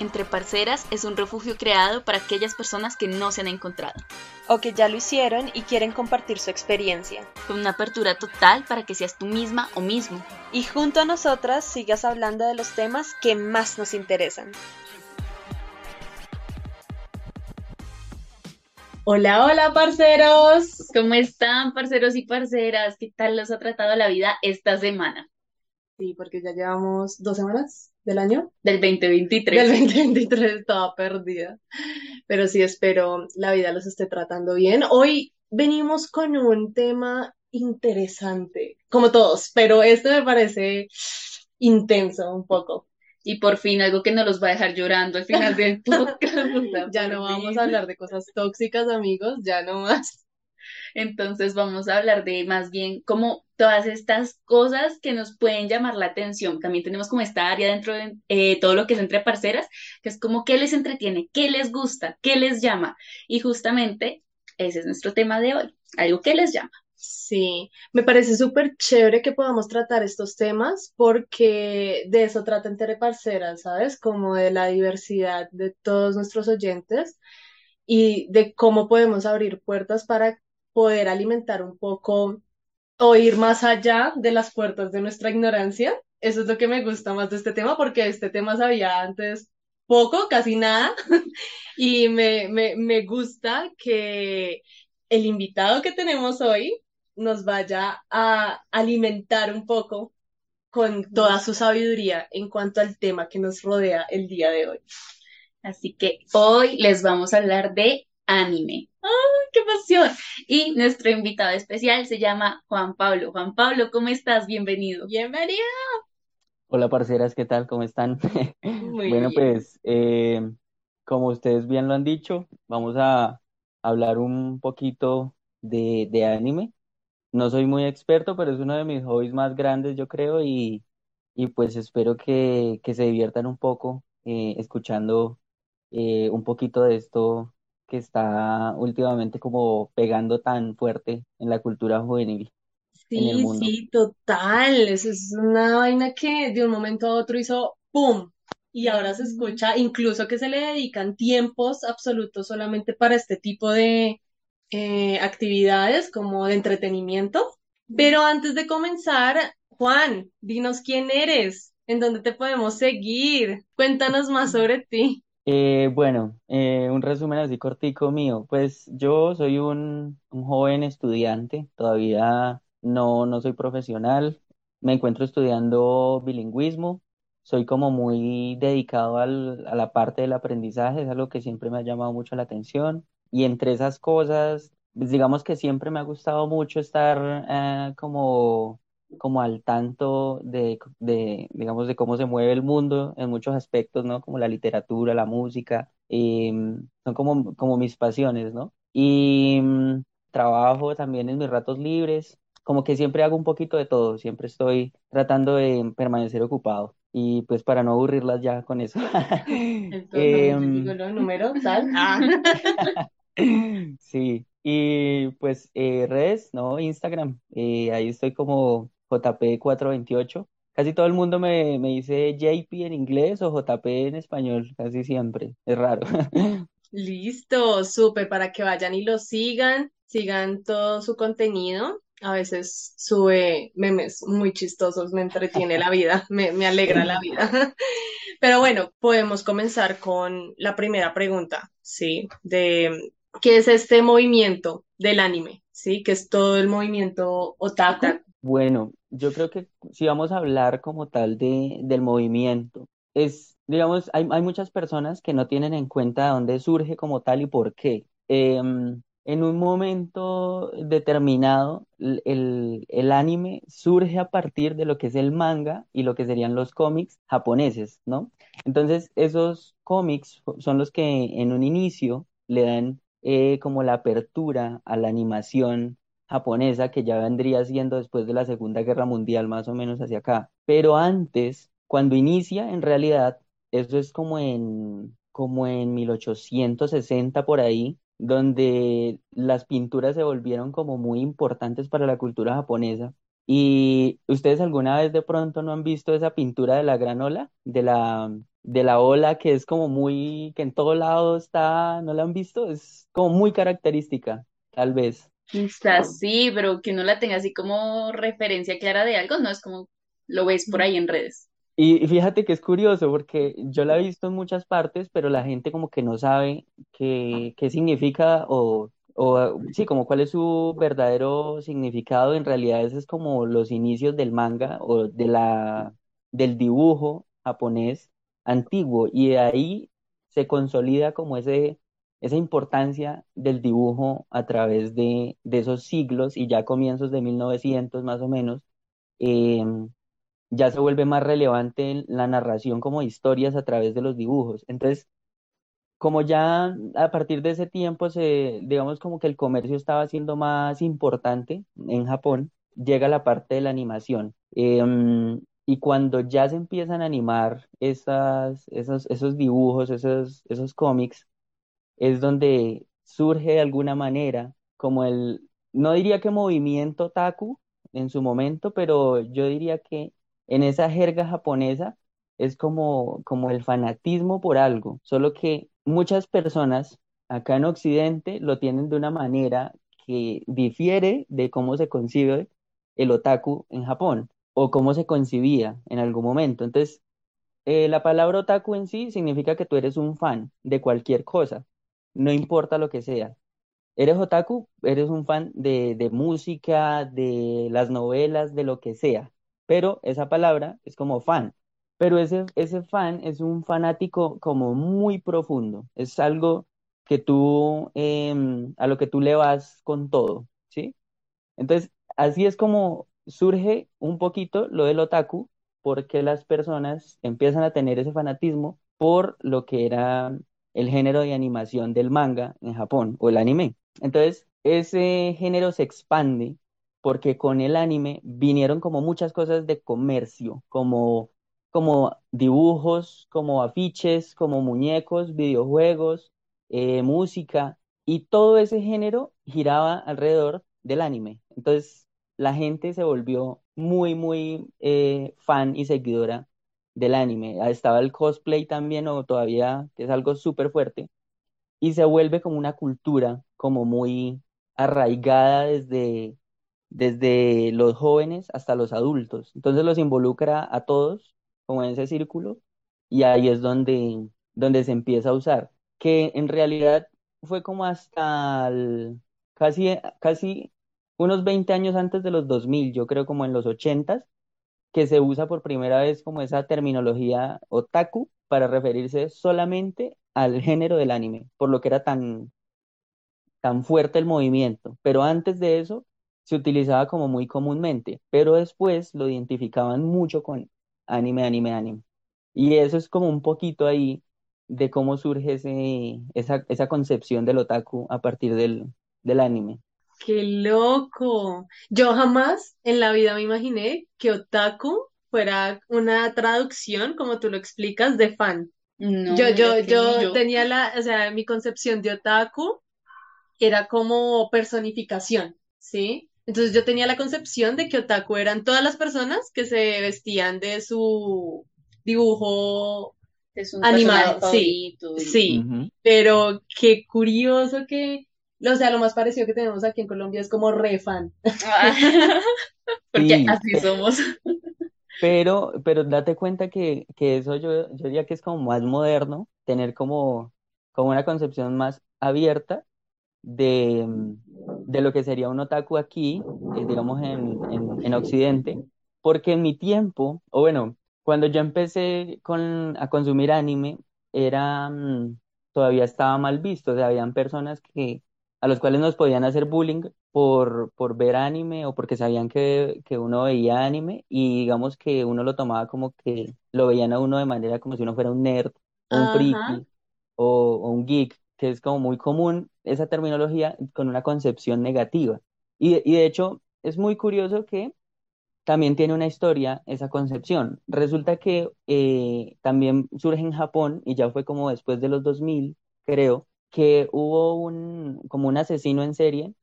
Entre Parceras es un refugio creado para aquellas personas que no se han encontrado. O que ya lo hicieron y quieren compartir su experiencia. Con una apertura total para que seas tú misma o mismo. Y junto a nosotras sigas hablando de los temas que más nos interesan. Hola, hola, parceros. ¿Cómo están, parceros y parceras? ¿Qué tal los ha tratado la vida esta semana? Sí, porque ya llevamos dos semanas del año. Del 2023. Del 2023 estaba perdida. Pero sí espero la vida los esté tratando bien. Hoy venimos con un tema interesante, como todos, pero este me parece intenso un poco. Y por fin algo que no los va a dejar llorando al final del podcast. ya no vamos a hablar de cosas tóxicas, amigos, ya no más. Entonces vamos a hablar de más bien como todas estas cosas que nos pueden llamar la atención. También tenemos como esta área dentro de eh, todo lo que es entre parceras, que es como qué les entretiene, qué les gusta, qué les llama. Y justamente ese es nuestro tema de hoy, algo que les llama. Sí, me parece súper chévere que podamos tratar estos temas porque de eso trata Entre Parceras, ¿sabes? Como de la diversidad de todos nuestros oyentes y de cómo podemos abrir puertas para poder alimentar un poco o ir más allá de las puertas de nuestra ignorancia. Eso es lo que me gusta más de este tema, porque este tema sabía antes poco, casi nada, y me, me, me gusta que el invitado que tenemos hoy nos vaya a alimentar un poco con toda su sabiduría en cuanto al tema que nos rodea el día de hoy. Así que hoy les vamos a hablar de anime. ¡Ay, qué pasión! Y nuestro invitado especial se llama Juan Pablo. Juan Pablo, ¿cómo estás? Bienvenido. Bienvenido. Hola, parceras, ¿qué tal? ¿Cómo están? bueno, pues, eh, como ustedes bien lo han dicho, vamos a hablar un poquito de, de anime. No soy muy experto, pero es uno de mis hobbies más grandes, yo creo, y, y pues espero que, que se diviertan un poco eh, escuchando eh, un poquito de esto que está últimamente como pegando tan fuerte en la cultura juvenil en el Sí, mundo. sí, total. Eso es una vaina que de un momento a otro hizo ¡pum! Y ahora se escucha, incluso que se le dedican tiempos absolutos solamente para este tipo de eh, actividades como de entretenimiento. Pero antes de comenzar, Juan, dinos quién eres, en dónde te podemos seguir. Cuéntanos más sobre ti. Eh, bueno, eh, un resumen así cortico mío. Pues yo soy un, joven estudiante, todavía no, no soy profesional, me encuentro estudiando bilingüismo, soy como muy dedicado al- a la parte del aprendizaje, es algo que siempre me ha llamado mucho la atención. Y entre esas cosas, pues digamos que siempre me ha gustado mucho estar eh, como, como al tanto de, de, digamos, de cómo se mueve el mundo en muchos aspectos, ¿no? Como la literatura, la música, em, son como, como mis pasiones, ¿no? Y mm, trabajo también en mis ratos libres como que siempre hago un poquito de todo, siempre estoy tratando de permanecer ocupado y pues para no aburrirlas ya con eso. Entonces, digo Em, los números. Ah. sí, y pues eh, redes, ¿no? Instagram, eh, ahí estoy como JP428. Casi todo el mundo me, me dice JP en inglés o JP en español, casi siempre, es raro. Listo, súper, para que vayan y lo sigan, sigan todo su contenido. A veces sube memes muy chistosos, me entretiene la vida, me, me alegra la vida. Pero bueno, podemos comenzar con la primera pregunta, ¿sí? De ¿qué es este movimiento del anime? ¿Sí? Que es todo el movimiento otaku. Bueno, yo creo que si vamos a hablar como tal de, del movimiento, es, digamos, hay, hay muchas personas que no tienen en cuenta dónde surge como tal y por qué. Em, en un momento determinado, el, el anime surge a partir de lo que es el manga y lo que serían los cómics japoneses, ¿no? Entonces, esos cómics son los que en un inicio le dan eh, como la apertura a la animación japonesa que ya vendría siendo después de la Segunda Guerra Mundial, más o menos hacia acá. Pero antes, cuando inicia, en realidad, eso es como en, como en 1860 por ahí, donde las pinturas se volvieron como muy importantes para la cultura japonesa. ¿Y ustedes alguna vez de pronto no han visto esa pintura de la gran ola, de la, de la ola que es como muy, que en todo lado está, ¿no la han visto? Es como muy característica, tal vez. Está así, pero que uno la tenga así como referencia clara de algo, no es como lo ves por ahí en redes. Y fíjate que es curioso porque yo la he visto en muchas partes, pero la gente como que no sabe qué, qué significa o, o sí, como cuál es su verdadero significado. En realidad ese es como los inicios del manga o de la, del dibujo japonés antiguo y de ahí se consolida como ese, esa importancia del dibujo a través de, esos siglos y ya comienzos de 1900 más o menos. em, ya se vuelve más relevante la narración como historias a través de los dibujos. Entonces, como ya a partir de ese tiempo se, digamos como que el comercio estaba siendo más importante en Japón, llega la parte de la animación. Em, y cuando ya se empiezan a animar esos, esos dibujos, esos, esos cómics, es donde surge de alguna manera como el, no diría que movimiento otaku en su momento, pero yo diría que en esa jerga japonesa es como, como el fanatismo por algo, solo que muchas personas acá en Occidente lo tienen de una manera que difiere de cómo se concibe el otaku en Japón o cómo se concibía en algún momento. Entonces, eh, la palabra otaku en sí significa que tú eres un fan de cualquier cosa, no importa lo que sea. Eres otaku, eres un fan de, de música, de las novelas, de lo que sea. Pero esa palabra es como fan. Pero ese, ese fan es un fanático como muy profundo. Es algo que tú, em, a lo que tú le vas con todo, ¿sí? Entonces, así es como surge un poquito lo del otaku, porque las personas empiezan a tener ese fanatismo por lo que era el género de animación del manga en Japón o el anime. Entonces, ese género se expande porque con el anime vinieron como muchas cosas de comercio, como, como dibujos, como afiches, como muñecos, videojuegos, eh, música, y todo ese género giraba alrededor del anime. Entonces, la gente se volvió muy, muy eh, fan y seguidora del anime. Ah, Estaba el cosplay también, o todavía, que es algo súper fuerte, y se vuelve como una cultura como muy arraigada desde, desde los jóvenes hasta los adultos. Entonces los involucra a todos como en ese círculo y ahí es donde, donde se empieza a usar, que en realidad fue como hasta el- casi, casi unos 20 años antes de los 2000, yo creo como en los 80 que se usa por primera vez como esa terminología otaku para referirse solamente al género del anime, por lo que era tan, tan fuerte el movimiento. Pero antes de eso se utilizaba como muy comúnmente, pero después lo identificaban mucho con anime, anime, anime. Y eso es como un poquito ahí de cómo surge ese, esa, esa concepción del otaku a partir del, del anime. ¡Qué loco! Yo jamás en la vida me imaginé que otaku fuera una traducción, como tú lo explicas, de fan. No, Yo, yo, yo yo. tenía la, o sea, mi concepción de otaku era como personificación, ¿sí? Entonces yo tenía la concepción de que otaku eran todas las personas que se vestían de su dibujo Es un animado, sí, favorito y... sí, pero qué curioso que, o sea, lo más parecido que tenemos aquí en Colombia es como re fan. Porque Sí, así somos. pero, pero date cuenta que, que eso yo, yo diría que es como más moderno, tener como, como una concepción más abierta de, de lo que sería un otaku aquí, eh, digamos en, en, en Occidente, porque en mi tiempo, o bueno, cuando yo empecé con, a consumir anime, era, mm, todavía estaba mal visto, o sea, habían personas que, a los cuales nos podían hacer bullying por, por ver anime o porque sabían que, que uno veía anime y digamos que uno lo tomaba como que lo veían a uno de manera como si uno fuera un nerd o un friki o, o un geek, que es como muy común esa terminología con una concepción negativa. Y, de- y de hecho es muy curioso que también tiene una historia esa concepción. Resulta que eh, también surge en Japón y ya fue como después de los 2000 creo, que hubo un, como un asesino en serie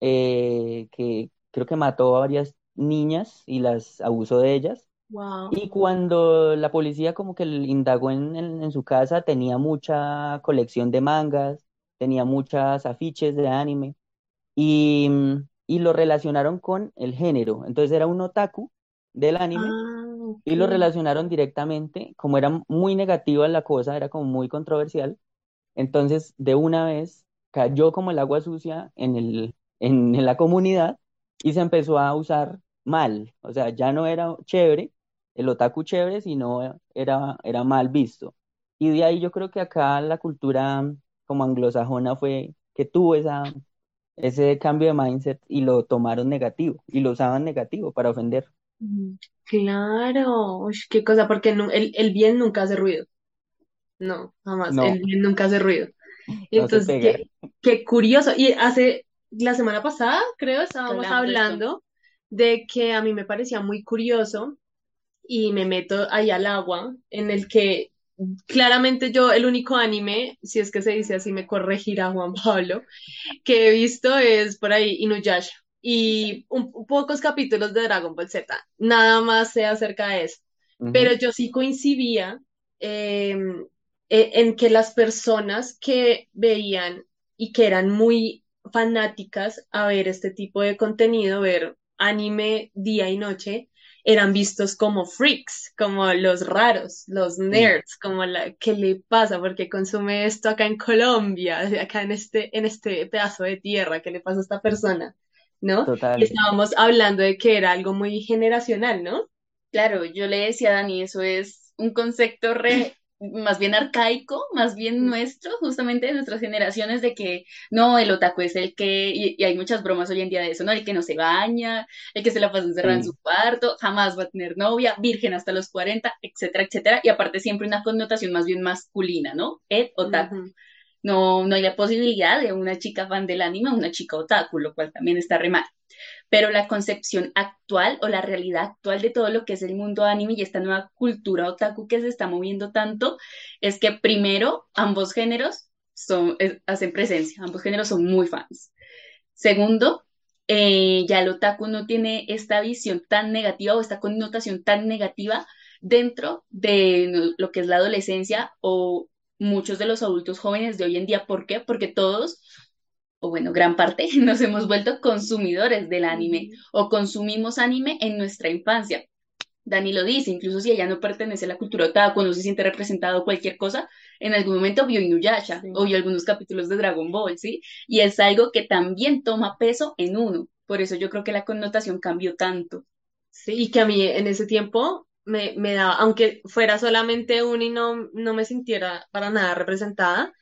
eh, que creo que mató a varias niñas y las abusó de ellas. Wow. Y cuando la policía como que indagó en, en- en su casa, tenía mucha colección de mangas, tenía muchas afiches de anime y, mm, y lo relacionaron con el género. Entonces era un otaku del anime Ah, y lo relacionaron directamente, como era muy negativa la cosa, era como muy controversial, entonces de una vez cayó como el agua sucia en el, en, la comunidad y se empezó a usar mal, o sea, ya no era chévere, el otaku chévere, sino era, era mal visto. Y de ahí yo creo que acá la cultura como anglosajona fue que tuvo esa, ese cambio de mindset y lo tomaron negativo y lo usaban negativo para ofender. Claro, qué cosa, porque el, el bien nunca hace ruido. No, jamás, No, bien nunca hace ruido. Entonces, qué, qué curioso. Y hace, la semana pasada, creo, estábamos hablando de que a mí me parecía muy curioso y me meto ahí al agua, en el que claramente yo, el único anime, si es que se dice así, me corregirá Juan Pablo, que he visto es por ahí Inuyasha y un, pocos capítulos de Dragon Ball Z. Nada más sé acerca de eso. Pero yo sí coincidía eh, en que las personas que veían y que eran muy fanáticas a ver este tipo de contenido, ver anime día y noche, eran vistos como freaks, como los raros, los nerds, como la, ¿qué le pasa? Porque consume esto acá en Colombia, acá en este, en este pedazo de tierra, ¿qué le pasa a esta persona? ¿No? Total. estábamos hablando de que era algo muy generacional, ¿no? Claro, yo le decía a Dani, eso es un concepto re, más bien arcaico, más bien nuestro, justamente de nuestras generaciones, de que no, el otaku es el que, y, y hay muchas bromas hoy en día de eso, ¿no? El que no se baña, el que se la pasa encerrado en su cuarto, jamás va a tener novia, virgen hasta los 40, etcétera, etcétera, y aparte siempre una connotación más bien masculina, ¿no? El otaku. No, no hay la posibilidad de una chica fan del anime, una chica otaku, lo cual también está re mal pero la concepción actual o la realidad actual de todo lo que es el mundo anime y esta nueva cultura otaku que se está moviendo tanto es que primero ambos géneros son, es- hacen presencia, ambos géneros son muy fans. Segundo, eh, ya el otaku no tiene esta visión tan negativa o esta connotación tan negativa dentro de lo que es la adolescencia o muchos de los adultos jóvenes de hoy en día. ¿Por qué? Porque todos o bueno, gran parte, nos hemos vuelto consumidores del anime o consumimos anime en nuestra infancia. Dani lo dice, incluso si ella no pertenece a la cultura otaku, no se siente representado cualquier cosa, en algún momento vio Inuyasha Sí. o vio algunos capítulos de Dragon Ball, ¿sí? Y es algo que también toma peso en uno. Por eso yo creo que la connotación cambió tanto. Sí, y que a mí en ese tiempo me, me daba, aunque fuera solamente uno y no, no me sintiera para nada representada,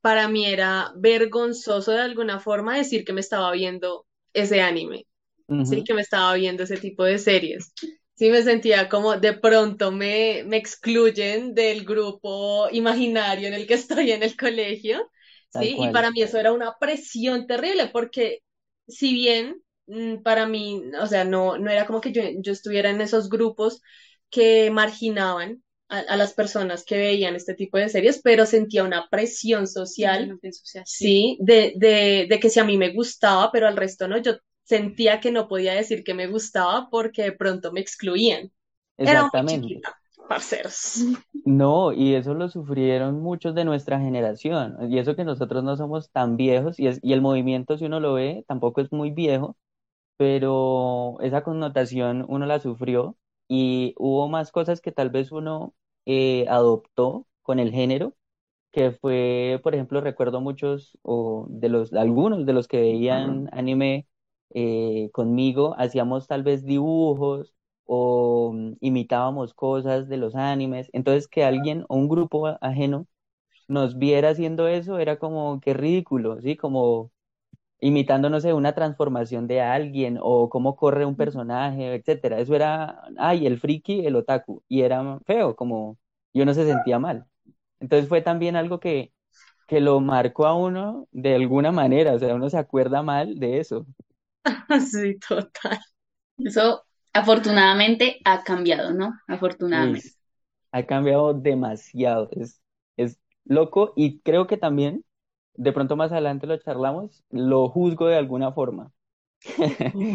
para mí era vergonzoso de alguna forma decir que me estaba viendo ese anime, sí, ujú, que me estaba viendo ese tipo de series. Sí, me sentía como de pronto me, me excluyen del grupo imaginario en el que estoy en el colegio, sí, y para mí eso era una presión terrible porque si bien mm, para mí, o sea, no, no era como que yo, yo estuviera en esos grupos que marginaban a, a las personas que veían este tipo de series, pero sentía una presión social, sí, de, de, de que si a mí me gustaba, pero al resto no, yo sentía que no podía decir que me gustaba porque de pronto me excluían. Era muy Exactamente. chiquita, parceros. No, y eso lo sufrieron muchos de nuestra generación. Y eso que nosotros no somos tan viejos, y, es, y el movimiento, si uno lo ve, tampoco es muy viejo, pero esa connotación uno la sufrió y hubo más cosas que tal vez uno eh, adoptó con el género que fue, por ejemplo, recuerdo muchos o de los, algunos de los que veían anime eh, conmigo, hacíamos tal vez dibujos o mm, imitábamos cosas de los animes. Entonces, que alguien o un grupo ajeno nos viera haciendo eso era como que ridículo, ¿sí? Como imitando, no sé, una transformación de alguien o cómo corre un personaje, etcétera. Eso era, ay, el friki, el otaku, y era feo, como y uno se sentía mal. Entonces fue también algo que, que lo marcó a uno de alguna manera, o sea, uno se acuerda mal de eso. Sí, total. Eso afortunadamente ha cambiado, ¿no? Afortunadamente. ha cambiado demasiado, es, es loco y creo que también, de pronto más adelante lo charlamos, lo juzgo de alguna forma,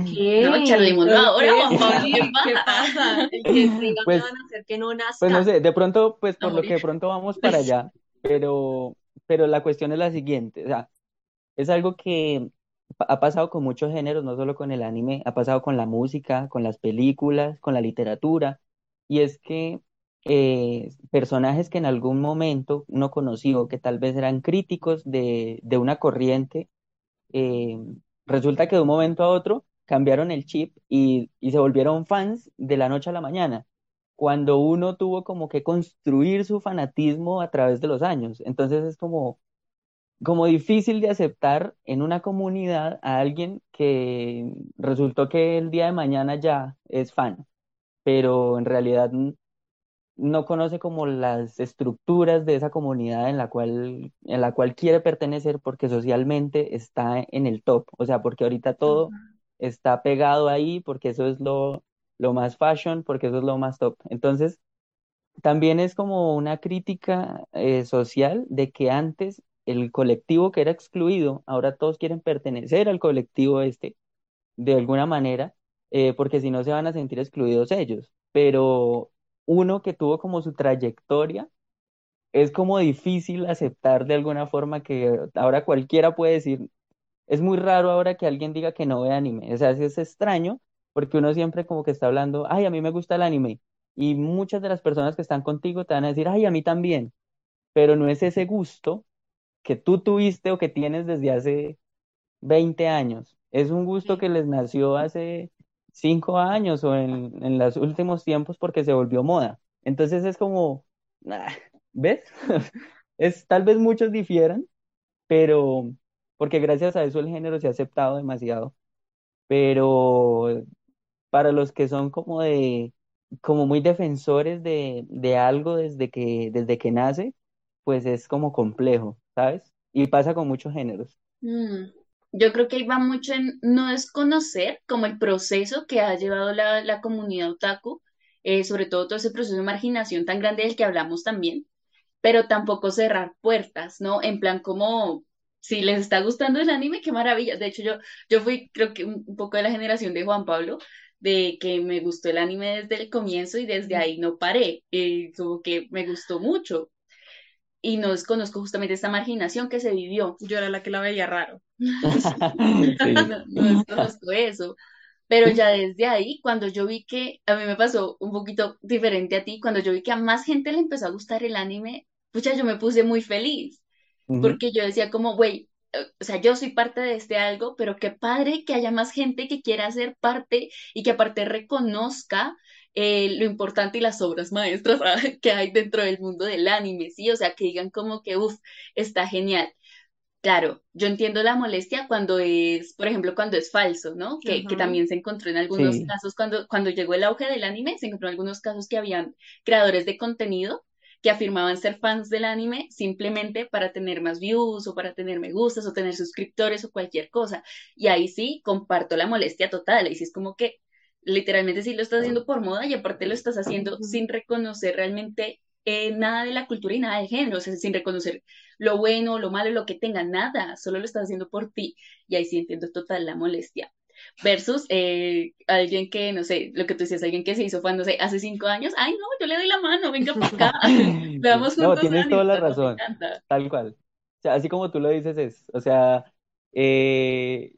¿Qué? No, charlémoslo ahora, Sí, ¿qué ¿qué pasa? me Pues, van a hacer que no pues no nazca. sé, de pronto, pues por lo que de pronto vamos para allá, pero, pero la cuestión es la siguiente, o sea, es algo que ha pasado con muchos géneros, no solo con el anime, ha pasado con la música, con las películas, con la literatura, y es que eh, personajes que en algún momento uno conoció, que tal vez eran críticos de, de una corriente, eh, resulta que de un momento a otro cambiaron el chip y, y se volvieron fans de la noche a la mañana, cuando uno tuvo como que construir su fanatismo a través de los años. Entonces es como, como difícil de aceptar en una comunidad a alguien que resultó que el día de mañana ya es fan, pero en realidad no conoce como las estructuras de esa comunidad en la cual, en la cual quiere pertenecer porque socialmente está en el top, o sea, porque ahorita todo está pegado ahí, porque eso es lo, lo más fashion, porque eso es lo más top. Entonces, también es como una crítica eh, social de que antes el colectivo que era excluido, ahora todos quieren pertenecer al colectivo este de alguna manera, eh, porque si no se van a sentir excluidos ellos. Pero uno que tuvo como su trayectoria, es como difícil aceptar de alguna forma que ahora cualquiera puede decir, es muy raro ahora que alguien diga que no ve anime. O sea, es extraño porque uno siempre como que está hablando, ay, a mí me gusta el anime. Y muchas de las personas que están contigo te van a decir, ay, a mí también. Pero no es ese gusto que tú tuviste o que tienes desde hace 20 años. Es un gusto que les nació hace 5 años o en, en los últimos tiempos porque se volvió moda. Entonces es como, ah, ¿ves? Es, tal vez muchos difieran, pero porque gracias a eso el género se ha aceptado demasiado. Pero para los que son como de, como muy defensores de, de algo desde que, desde que nace, pues es como complejo, ¿sabes? Y pasa con muchos géneros. Mm, Yo creo que ahí va mucho en no desconocer como el proceso que ha llevado la, la comunidad otaku, eh, sobre todo todo ese proceso de marginación tan grande del que hablamos también, pero tampoco cerrar puertas, ¿no? En plan como, si les está gustando el anime, qué maravilla. De hecho, yo, yo fui creo que un, un poco de la generación de Juan Pablo, de que me gustó el anime desde el comienzo y desde ahí no paré, eh, como que me gustó mucho. Y no desconozco justamente esta marginación que se vivió. Yo era la que la veía raro. Sí. No, no desconozco eso. Pero ya desde ahí, cuando yo vi que, a mí me pasó un poquito diferente a ti, cuando yo vi que a más gente le empezó a gustar el anime, pucha, yo me puse muy feliz, porque yo decía como, güey, eh, o sea, yo soy parte de este algo, pero qué padre que haya más gente que quiera ser parte y que aparte reconozca eh, lo importante y las obras maestras ah, que hay dentro del mundo del anime, ¿sí? O sea, que digan como que, uff, está genial. Claro, yo entiendo la molestia cuando es, por ejemplo, cuando es falso, ¿no? Que, que también se encontró en algunos Sí, casos, cuando, cuando llegó el auge del anime, se encontró en algunos casos que habían creadores de contenido que afirmaban ser fans del anime simplemente para tener más views o para tener me gustas o tener suscriptores o cualquier cosa. Y ahí sí comparto la molestia total. Ahí sí es como que literalmente sí lo estás haciendo por moda y aparte lo estás haciendo sin reconocer realmente eh, nada de la cultura y nada del género, o sea, sin reconocer lo bueno, lo malo, lo que tenga, nada, solo lo estás haciendo por ti. Y ahí sí entiendo total la molestia. Versus eh, alguien que, no sé, lo que tú decías, alguien que se hizo fan, no sé, hace cinco años, ay no, yo le doy la mano, venga para acá, veamos no, juntos tienes toda la no, razón, tal cual. O sea, así como tú lo dices es, o sea, eh,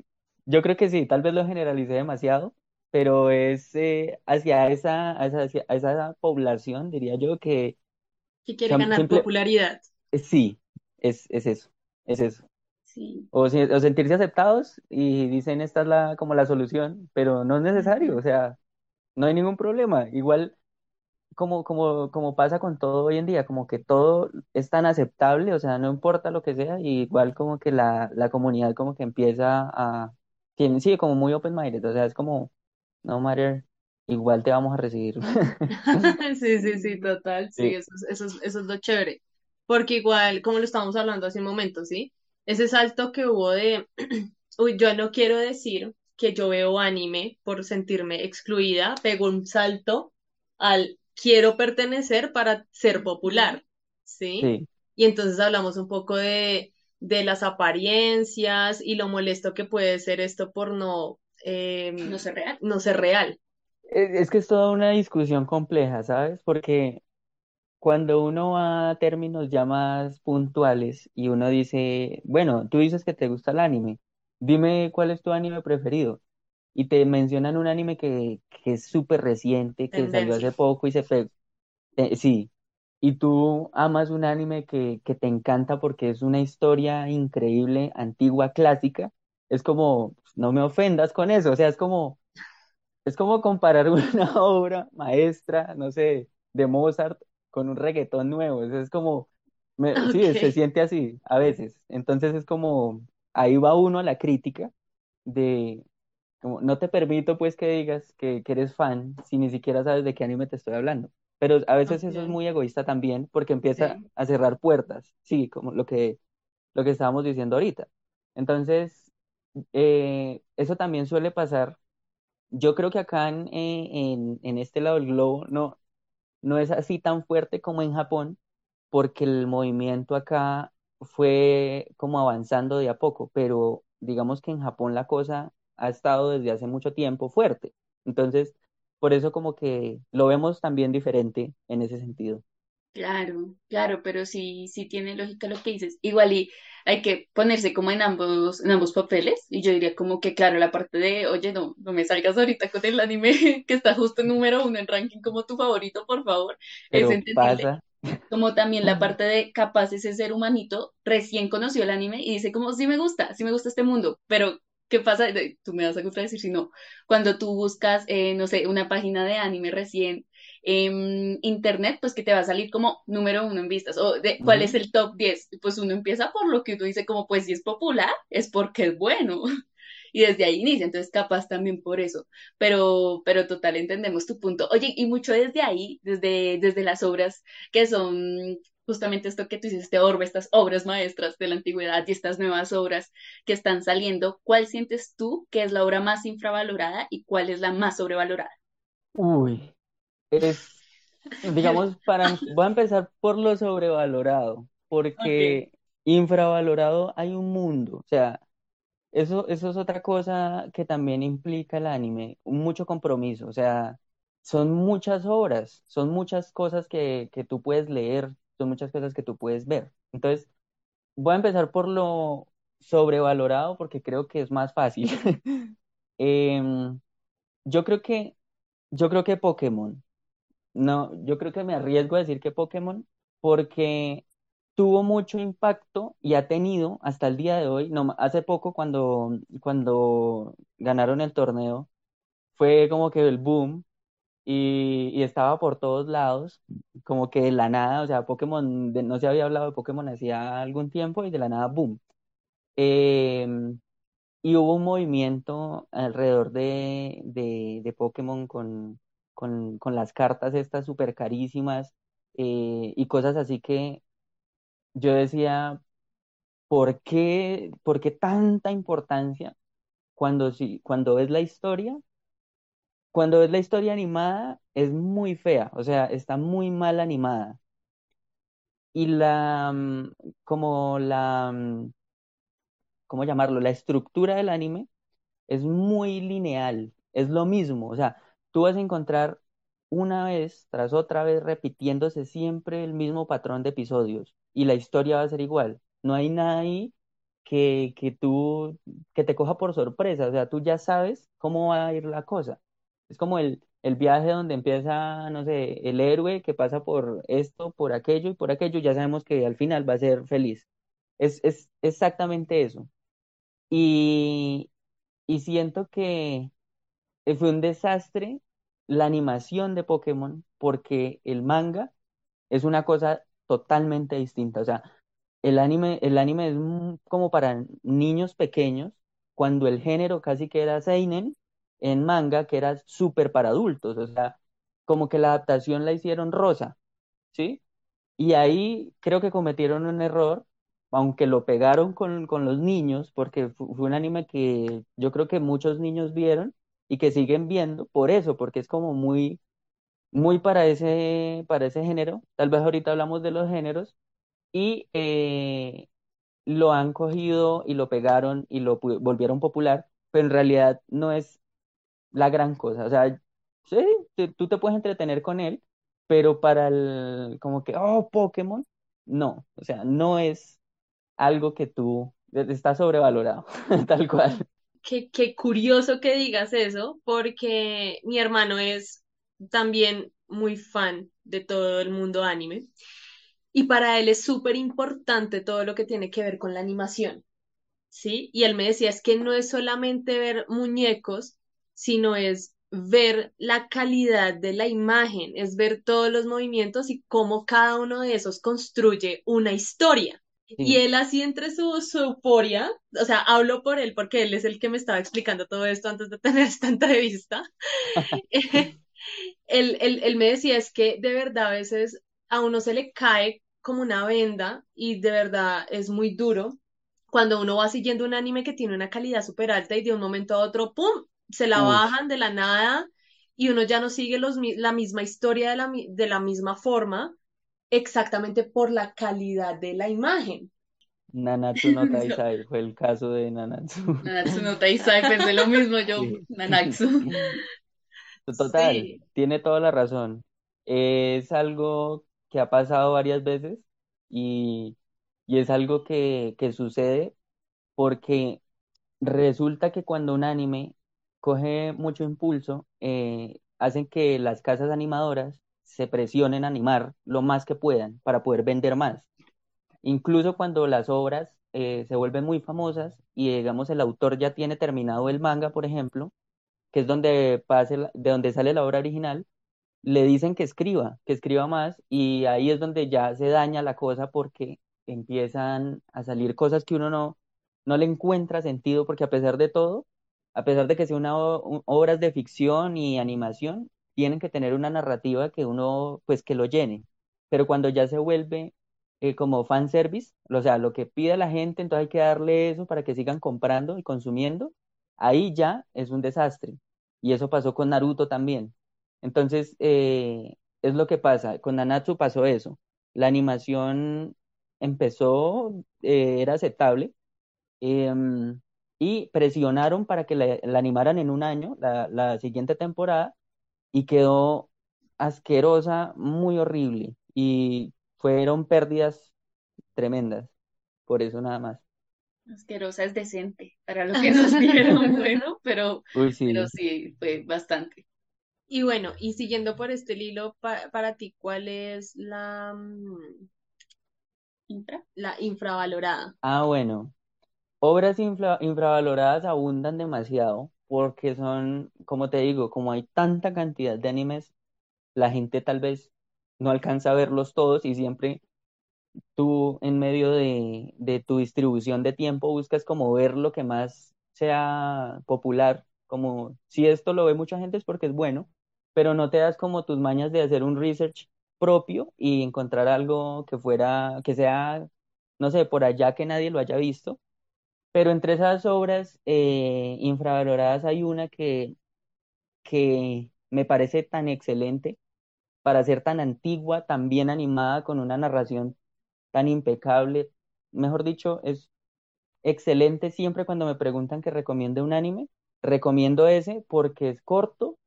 yo creo que sí, tal vez lo generalicé demasiado, pero es eh, hacia esa, hacia, hacia- esa población, diría yo, que, Que quiere ganar simple, popularidad. eh, sí, es, es eso, es eso. Sí. O, o sentirse aceptados y dicen esta es la, como la solución, pero no es necesario, o sea, no hay ningún problema. Igual como, como, como pasa con todo hoy en día, como que todo es tan aceptable, o sea, no importa lo que sea, y igual como que la, la comunidad como que empieza a, tiene, sí, como muy open-minded, o sea, es como, no matter, igual te vamos a recibir. Sí, sí, sí, total, sí, Sí, eso es, eso es, eso es lo chévere, porque igual, como lo estábamos hablando hace un momento, ¿sí? Ese salto que hubo de, uy, yo no quiero decir que yo veo anime por sentirme excluida, pegó un salto al quiero pertenecer para ser popular, ¿sí? sí, Y entonces hablamos un poco de, de las apariencias y lo molesto que puede ser esto por no eh, No sé real. no ser real. Es es que es toda una discusión compleja, ¿sabes? Porque cuando uno va a términos ya más puntuales y uno dice, bueno, tú dices que te gusta el anime, dime cuál es tu anime preferido. Y te mencionan un anime que, que es súper reciente, que salió hace poco y se pegó. sí, y tú amas un anime que, que te encanta porque es una historia increíble, antigua, clásica. Es como, no me ofendas con eso, o sea, es como es como comparar una obra maestra, no sé, de Mozart con un reggaetón nuevo. Es es como, me- sí, se siente así a veces. Entonces es como, ahí va uno a la crítica de, como, no te permito pues que digas que, que eres fan si ni siquiera sabes de qué anime te estoy hablando. Pero a veces eso es muy egoísta también porque empieza Sí. a cerrar puertas, sí, como lo que, lo que estábamos diciendo ahorita. Entonces, eh, eso también suele pasar yo creo que acá en, eh, en, en este lado del globo no, no es así tan fuerte como en Japón, porque el movimiento acá fue como avanzando de a poco, pero digamos que en Japón la cosa ha estado desde hace mucho tiempo fuerte. Entonces, por eso como que lo vemos también diferente en ese sentido. Claro, claro, pero sí, sí tiene lógica lo que dices. Igual y hay que ponerse como en ambos, en ambos papeles. Y yo diría como que, claro, la parte de, oye, no, no me salgas ahorita con el anime que está justo en número uno en ranking como tu favorito, por favor, es Pero pasa, Como también la parte de capaz ese ser humanito recién conoció el anime y dice como, sí me gusta, sí me gusta este mundo, pero ¿qué pasa? Tú me vas a decir si no. Cuando tú buscas, eh, no sé, una página de anime recién en internet, pues que te va a salir como número uno en vistas o de cuál es el top 10. Pues uno empieza por lo que uno dice como, pues si es popular, es porque es bueno. Y desde ahí inicia, entonces capaz también por eso pero, pero total entendemos tu punto. Oye, y mucho desde ahí, desde, desde las obras que son justamente esto que tú dices, este orbe, estas obras maestras de la antigüedad y estas nuevas obras que están saliendo, ¿cuál sientes tú que es la obra más infravalorada y cuál es la más sobrevalorada? uy, es, digamos, para, voy a empezar por lo sobrevalorado, porque infravalorado hay un mundo, o sea, eso, eso es otra cosa que también implica el anime, mucho compromiso, o sea, son muchas obras, son muchas cosas que, que tú puedes leer, son muchas cosas que tú puedes ver. Entonces, voy a empezar por lo sobrevalorado porque creo que es más fácil. Em, yo creo que, yo creo que Pokémon. No, yo creo que me arriesgo a decir que Pokémon, porque tuvo mucho impacto y ha tenido hasta el día de hoy, no, hace poco cuando, cuando ganaron el torneo, fue como que el boom y, estaba por todos lados, como que de la nada, o sea, Pokémon, de- no se había hablado de Pokémon hacía algún tiempo y de la nada, boom. Em, y hubo un movimiento alrededor de, de, de Pokémon con, con, con las cartas estas súper carísimas eh, y cosas así que yo decía, ¿por qué, por qué tanta importancia cuando, sí, cuando ves la historia? Cuando ves la historia animada es muy fea, o sea, está muy mal animada. Y la, mm, como la, mm, ¿cómo llamarlo? La estructura del anime es muy lineal, es lo mismo, o sea, tú vas a encontrar una vez tras otra vez repitiéndose siempre el mismo patrón de episodios y la historia va a ser igual. No hay nada ahí que, que tú, que te coja por sorpresa, o sea, tú ya sabes cómo va a ir la cosa. Es como el, el viaje donde empieza, no sé, el héroe que pasa por esto, por aquello y por aquello, ya sabemos que al final va a ser feliz. Es, es exactamente eso. Y, y siento que eh, fue un desastre la animación de Pokémon porque el manga es una cosa totalmente distinta. O sea, el anime, el anime es como para niños pequeños, cuando el género casi que era seinen, en manga que era súper para adultos. O sea, como que la adaptación la hicieron rosa, ¿sí? Y ahí creo que cometieron un error, aunque lo pegaron con, con los niños, porque fu- fue un anime que yo creo que muchos niños vieron y que siguen viendo por eso, porque es como muy, muy para ese, para ese género. Tal vez ahorita hablamos de los géneros y eh, lo han cogido y lo pegaron y lo volvieron popular, pero en realidad no es la gran cosa. O sea, sí, tú te puedes entretener con él, pero para el, como que, oh, Pokémon, no. O sea, no es algo que tú, está sobrevalorado, tal cual. Qué, qué curioso que digas eso, porque mi hermano es también muy fan de todo el mundo anime y para él es súper importante todo lo que tiene que ver con la animación, ¿sí? Y él me decía, es que no es solamente ver muñecos, sino es ver la calidad de la imagen, es ver todos los movimientos y cómo cada uno de esos construye una historia. Y él así entre su, su euforia, o sea, hablo por él porque él es el que me estaba explicando todo esto antes de tener esta entrevista. Él, él, él me decía es que de verdad a veces a uno se le cae como una venda y de verdad es muy duro cuando uno va siguiendo un anime que tiene una calidad súper alta y de un momento a otro, ¡pum!, se la bajan de la nada y uno ya no sigue los, la misma historia de la, de la misma forma exactamente por la calidad de la imagen. Nanatsu no Yo, Taizai fue el caso de Nanatsu. Nanatsu no Taizai, pensé lo mismo yo, Sí. Nanatsu. Total, Sí, tiene toda la razón. Es algo que ha pasado varias veces y, y es algo que, que sucede porque resulta que cuando un anime coge mucho impulso, eh, hacen que las casas animadoras se presionen a animar lo más que puedan para poder vender más. Incluso cuando las obras eh, se vuelven muy famosas y digamos el autor ya tiene terminado el manga, por ejemplo, que es donde pase de donde sale la obra original, le dicen que escriba, que escriba más y ahí es donde ya se daña la cosa porque empiezan a salir cosas que uno no, no le encuentra sentido porque a pesar de todo, a pesar de que sea una o- u- obras de ficción y animación, tienen que tener una narrativa que uno, pues que lo llene. Pero cuando ya se vuelve eh, como fanservice, o sea, lo que pide la gente, entonces hay que darle eso para que sigan comprando y consumiendo, ahí ya es un desastre. Y eso pasó con Naruto también. Entonces, eh, es lo que pasa. Con Nanatsu pasó eso. La animación empezó, eh, era aceptable, em, y presionaron para que la, la animaran en un año, la, la siguiente temporada, y quedó asquerosa, muy horrible. Y fueron pérdidas tremendas. Por eso nada más. Asquerosa es decente para lo que nos dieron, bueno, pero, Uy, pero sí. sí, fue bastante. y bueno, y siguiendo por este hilo, pa- para ti, ¿cuál es la, mm, Intra. la infravalorada? Ah, bueno. Obras infra- infravaloradas abundan demasiado porque son, como te digo, como hay tanta cantidad de animes, la gente tal vez no alcanza a verlos todos y siempre tú en medio de, de tu distribución de tiempo buscas como ver lo que más sea popular, como si esto lo ve mucha gente es porque es bueno, pero no te das como tus mañas de hacer un research propio y encontrar algo que fuera, que sea, no sé, por allá que nadie lo haya visto. Pero entre esas obras eh, infravaloradas hay una que, que me parece tan excelente para ser tan antigua, tan bien animada, con una narración tan impecable. Mejor dicho, es excelente siempre cuando me preguntan que recomiende un anime. Recomiendo ese porque es corto,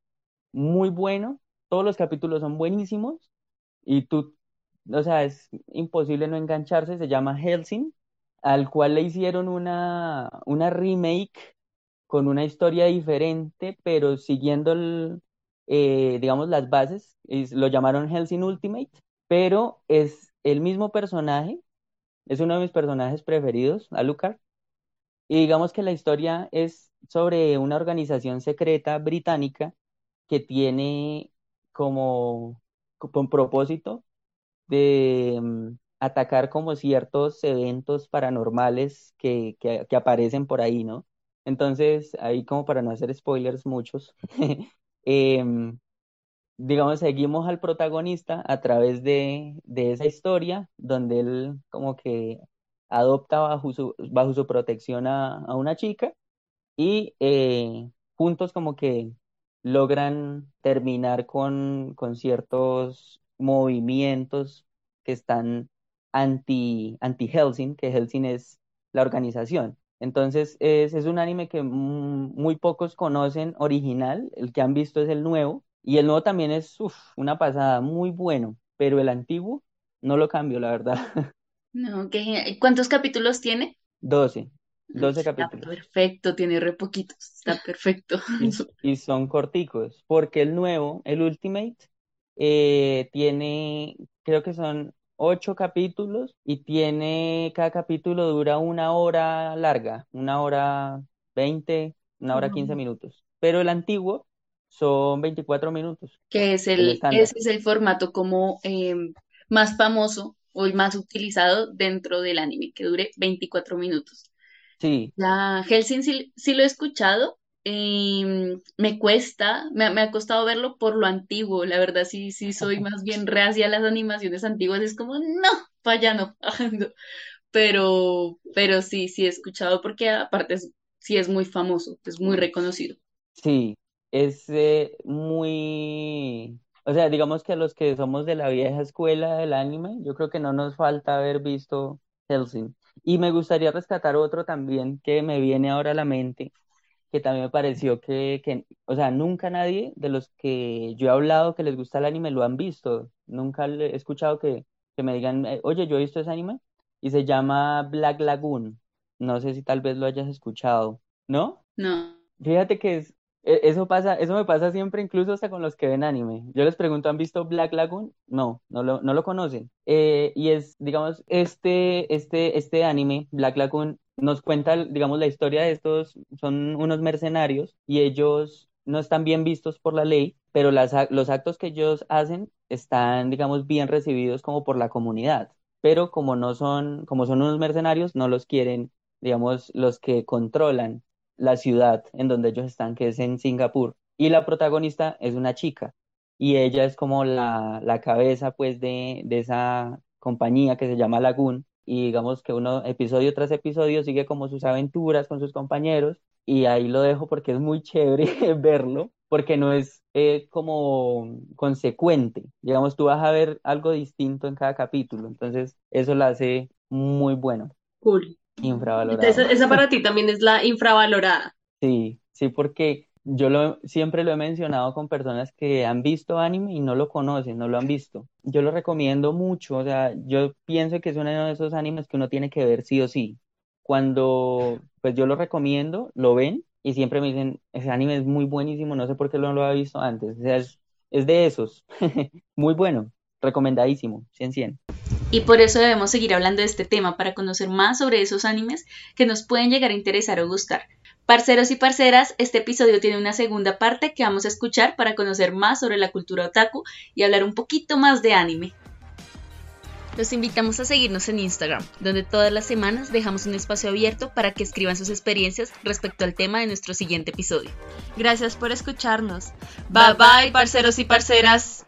muy bueno, todos los capítulos son buenísimos y tú, o sea, es imposible no engancharse. Se llama Hellsing, al cual le hicieron una, una remake con una historia diferente, pero siguiendo el, eh, digamos, las bases. Es- lo llamaron Hellsing Ultimate, pero es el mismo personaje, es uno de mis personajes preferidos, Alucard, y digamos que la historia es sobre una organización secreta británica que tiene como con propósito de mm, atacar como ciertos eventos paranormales que, que, que aparecen por ahí, ¿no? Entonces, ahí como para no hacer spoilers muchos, em, digamos, seguimos al protagonista a través de, de esa historia donde él como que adopta bajo su, bajo su protección a, a una chica y eh, juntos como que logran terminar con, con ciertos movimientos que están anti, anti Helsing, que Helsing es la organización. Entonces es, es un anime que mm, muy pocos conocen original, el que han visto es el nuevo, y el nuevo también es uf, una pasada, muy bueno, pero el antiguo no lo cambio, la verdad. No, qué. ¿Cuántos capítulos tiene? 12, 12 Está capítulos. perfecto, tiene re poquitos, está perfecto. Y, y son corticos, porque el nuevo, el Ultimate, eh, tiene, creo que son ocho capítulos y tiene, cada capítulo dura una hora larga, una hora veinte, una hora quince Mm. minutos. Pero el antiguo son 24 minutos, Que es el ese es el formato como eh, más famoso o el más utilizado dentro del anime, que dure 24 minutos. Sí, La Hellsing sí, sí lo he escuchado. Em, me cuesta, me, ha me ha costado verlo por lo antiguo. La verdad, sí, sí soy más bien reacia a las animaciones antiguas. Es como, no, allá no. Pero, pero sí, sí he escuchado porque aparte es- sí es muy famoso, es muy reconocido. sí, es eh, muy, o sea, digamos que a los que somos de la vieja escuela del anime, yo creo que no nos falta haber visto Hellsing. Y me gustaría rescatar otro también que me viene ahora a la mente que también me pareció que, que, o sea, nunca nadie de los que yo he hablado que les gusta el anime lo han visto. Nunca he escuchado que, que me digan, eh, oye, yo he visto ese anime y se llama Black Lagoon. No sé si tal vez lo hayas escuchado, ¿no? No. Fíjate que es, e- eso pasa, eso me pasa siempre incluso hasta con los que ven anime. Yo les pregunto, ¿han visto Black Lagoon? No, no lo, no lo conocen. Eh, y es, digamos, este, este, este anime, Black Lagoon, nos cuenta, digamos, la historia de estos, son unos mercenarios y ellos no están bien vistos por la ley, pero las, los actos que ellos hacen están, digamos, bien recibidos como por la comunidad. Pero como no son, como son unos mercenarios, no los quieren, digamos, los que controlan la ciudad en donde ellos están, que es en Singapur. Y la protagonista es una chica y ella es como la, la cabeza pues de, de esa compañía que se llama Lagoon y digamos que uno episodio tras episodio sigue como sus aventuras con sus compañeros y ahí lo dejo porque es muy chévere verlo porque no es eh, como consecuente. Digamos, tú vas a ver algo distinto en cada capítulo, entonces eso lo hace muy bueno, Cool. infravalorado. Entonces, esa para ti también es la infravalorada. Sí, sí, porque yo lo, siempre lo he mencionado con personas que han visto anime y no lo conocen, no lo han visto. Yo lo recomiendo mucho, o sea, yo pienso que es uno de esos animes que uno tiene que ver sí o sí. Cuando, pues yo lo recomiendo, lo ven y siempre me dicen, ese anime es muy buenísimo, no sé por qué no lo había visto antes. O sea, es, es de esos. Muy bueno, recomendadísimo, 100 100. Y por eso debemos seguir hablando de este tema para conocer más sobre esos animes que nos pueden llegar a interesar o gustar. Parceros y parceras, este episodio tiene una segunda parte que vamos a escuchar para conocer más sobre la cultura otaku y hablar un poquito más de anime. Los invitamos a seguirnos en Instagram, donde todas las semanas dejamos un espacio abierto para que escriban sus experiencias respecto al tema de nuestro siguiente episodio. Gracias por escucharnos. Bye bye, parceros y parceras.